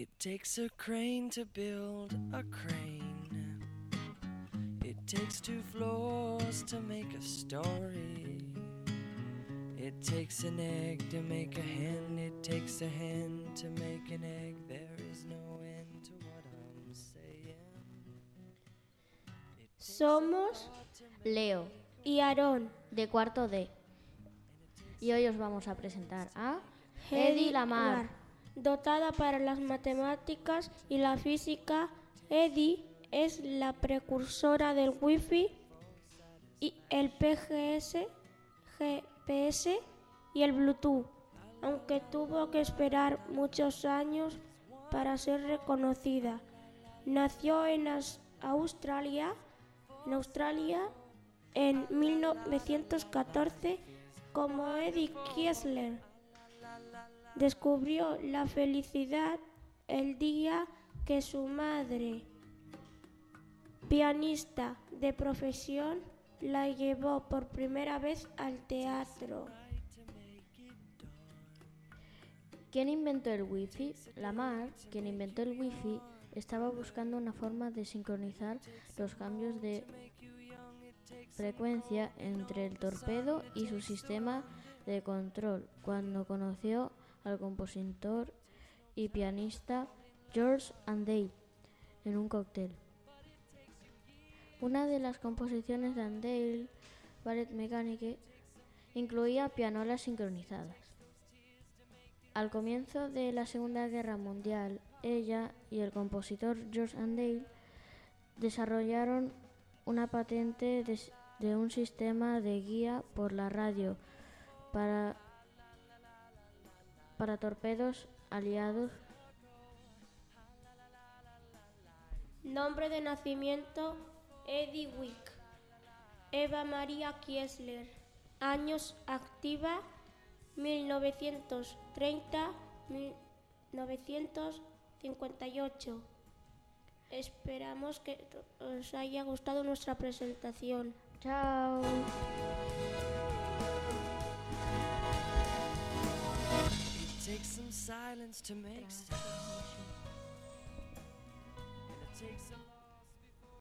It takes a crane to build a crane. It takes two floors to make a story. It takes an egg to make a hen. It takes a hen to make an egg. There is no end to what I'm saying. Somos Leo, y Aarón, de cuarto D. Y hoy os vamos a presentar a Hedy Lamar. Dotada para las matemáticas y la física, Hedy es la precursora del Wi-Fi y el PGS, GPS y el Bluetooth, aunque tuvo que esperar muchos años para ser reconocida. Nació en Aus- Australia, en Australia en 1914 como Eddie Kiesler. Descubrió la felicidad el día que su madre, pianista de profesión, la llevó por primera vez al teatro. ¿Quién inventó el Wi-Fi? Lamar, quien inventó el Wi-Fi, estaba buscando una forma de sincronizar los cambios de frecuencia entre el torpedo y su sistema de control cuando conoció al compositor y pianista George Andale en un cóctel. Una de las composiciones de Andale, Ballet Mécanique, incluía pianolas sincronizadas. Al comienzo de la Segunda Guerra Mundial, ella y el compositor George Andale desarrollaron una patente de un sistema de guía por la radio para, para torpedos aliados. Nombre de nacimiento Eddie Wick. Eva María Kiesler. Años activa 1930-1958. Esperamos que os haya gustado nuestra presentación. ¡Chao! Silence to make sound.